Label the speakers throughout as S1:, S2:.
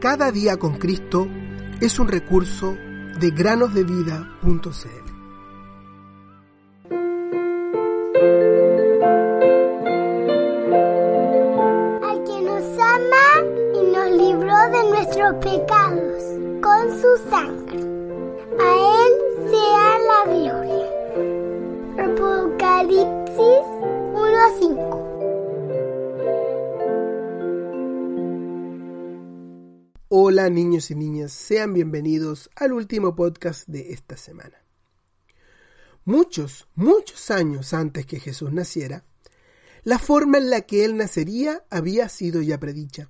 S1: Cada día con Cristo es un recurso de granosdevida.cl.
S2: al que nos ama y nos libró de nuestros pecados con su sangre. A Él sea la gloria.
S1: Hola niños y niñas, sean bienvenidos al último podcast de esta semana. Muchos, muchos años antes que Jesús naciera, la forma en la que él nacería había sido ya predicha.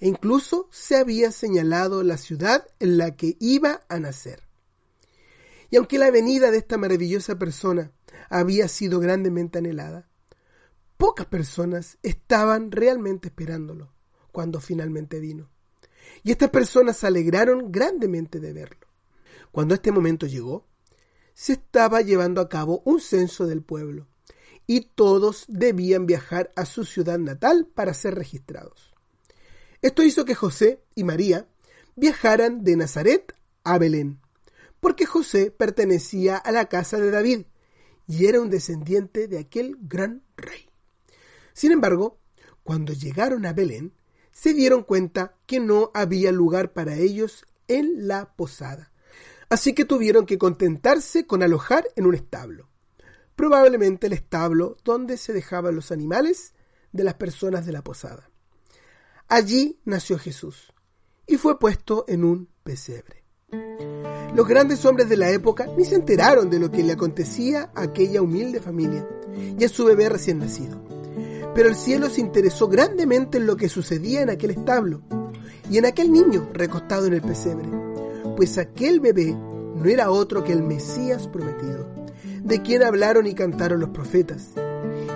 S1: E incluso se había señalado la ciudad en la que iba a nacer. Y aunque la venida de esta maravillosa persona había sido grandemente anhelada, pocas personas estaban realmente esperándolo cuando finalmente vino. Y estas personas se alegraron grandemente de verlo. Cuando este momento llegó, se estaba llevando a cabo un censo del pueblo y todos debían viajar a su ciudad natal para ser registrados. Esto hizo que José y María viajaran de Nazaret a Belén, porque José pertenecía a la casa de David y era un descendiente de aquel gran rey. Sin embargo, cuando llegaron a Belén, se dieron cuenta que no había lugar para ellos en la posada. Así que tuvieron que contentarse con alojar en un establo. Probablemente el establo donde se dejaban los animales de las personas de la posada. Allí nació Jesús y fue puesto en un pesebre. Los grandes hombres de la época ni se enteraron de lo que le acontecía a aquella humilde familia y a su bebé recién nacido. Pero el cielo se interesó grandemente en lo que sucedía en aquel establo y en aquel niño recostado en el pesebre, pues aquel bebé no era otro que el Mesías prometido, de quien hablaron y cantaron los profetas,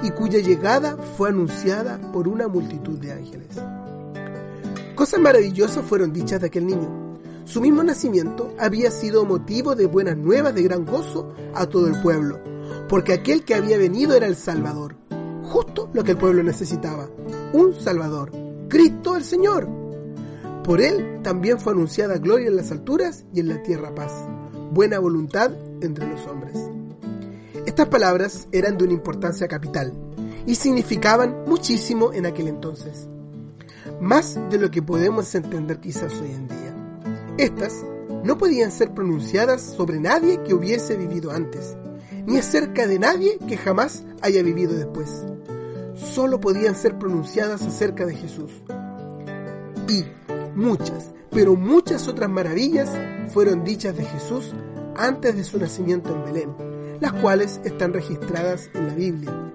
S1: y cuya llegada fue anunciada por una multitud de ángeles. Cosas maravillosas fueron dichas de aquel niño. Su mismo nacimiento había sido motivo de buenas nuevas de gran gozo a todo el pueblo, porque aquel que había venido era el Salvador, justo lo que el pueblo necesitaba, un Salvador, Cristo el Señor. Por él también fue anunciada gloria en las alturas y en la tierra paz, buena voluntad entre los hombres. Estas palabras eran de una importancia capital y significaban muchísimo en aquel entonces, más de lo que podemos entender quizás hoy en día. Estas no podían ser pronunciadas sobre nadie que hubiese vivido antes, ni acerca de nadie que jamás haya vivido después. Solo podían ser pronunciadas acerca de Jesús. Y muchas, pero muchas otras maravillas fueron dichas de Jesús antes de su nacimiento en Belén, las cuales están registradas en la Biblia.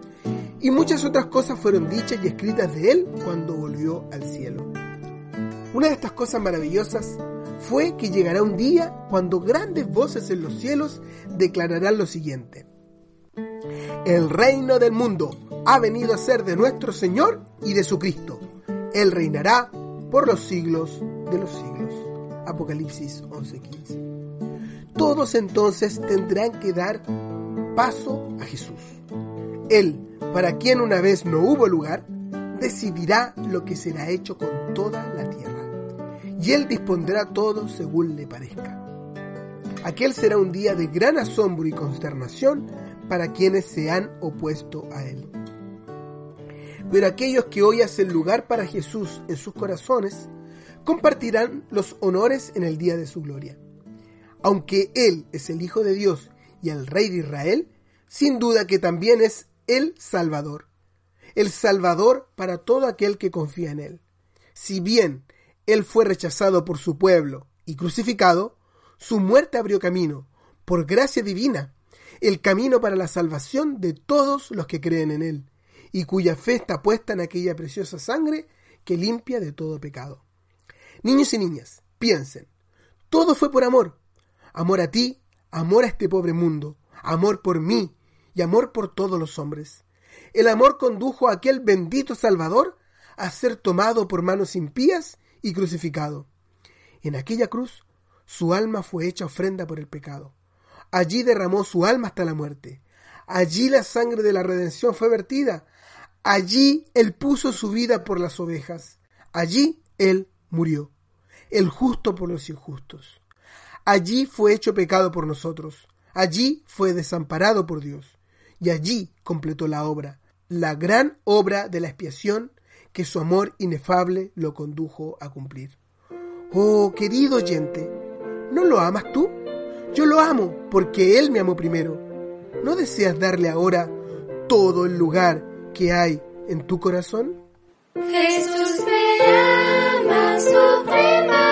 S1: Y muchas otras cosas fueron dichas y escritas de él cuando volvió al cielo. Una de estas cosas maravillosas fue que llegará un día cuando grandes voces en los cielos declararán lo siguiente. El reino del mundo ha venido a ser de nuestro Señor y de su Cristo. Él reinará por los siglos de los siglos. Apocalipsis 11:15. Todos entonces tendrán que dar paso a Jesús. Él, para quien una vez no hubo lugar, decidirá lo que será hecho con toda la tierra. Y Él dispondrá todo según le parezca. Aquel será un día de gran asombro y consternación para quienes se han opuesto a Él. Pero aquellos que hoy hacen lugar para Jesús en sus corazones, compartirán los honores en el día de su gloria. Aunque Él es el Hijo de Dios y el Rey de Israel, sin duda que también es el Salvador. El Salvador para todo aquel que confía en Él. Si bien Él fue rechazado por su pueblo y crucificado, su muerte abrió camino, por gracia divina, el camino para la salvación de todos los que creen en Él, y cuya fe está puesta en aquella preciosa sangre que limpia de todo pecado. Niños y niñas, piensen, todo fue por amor. Amor a ti, amor a este pobre mundo, amor por mí y amor por todos los hombres. El amor condujo a aquel bendito Salvador a ser tomado por manos impías y crucificado. En aquella cruz su alma fue hecha ofrenda por el pecado. Allí derramó su alma hasta la muerte. Allí la sangre de la redención fue vertida. Allí él puso su vida por las ovejas. Allí él murió. el justo por los injustos. Allí fue hecho pecado por nosotros, allí fue desamparado por Dios, y allí completó la obra, la gran obra de la expiación que su amor inefable lo condujo a cumplir. Oh, querido oyente, ¿no lo amas tú? Yo lo amo porque Él me amó primero. ¿No deseas darle ahora todo el lugar que hay en tu corazón?
S3: Jesús me ama, suprema.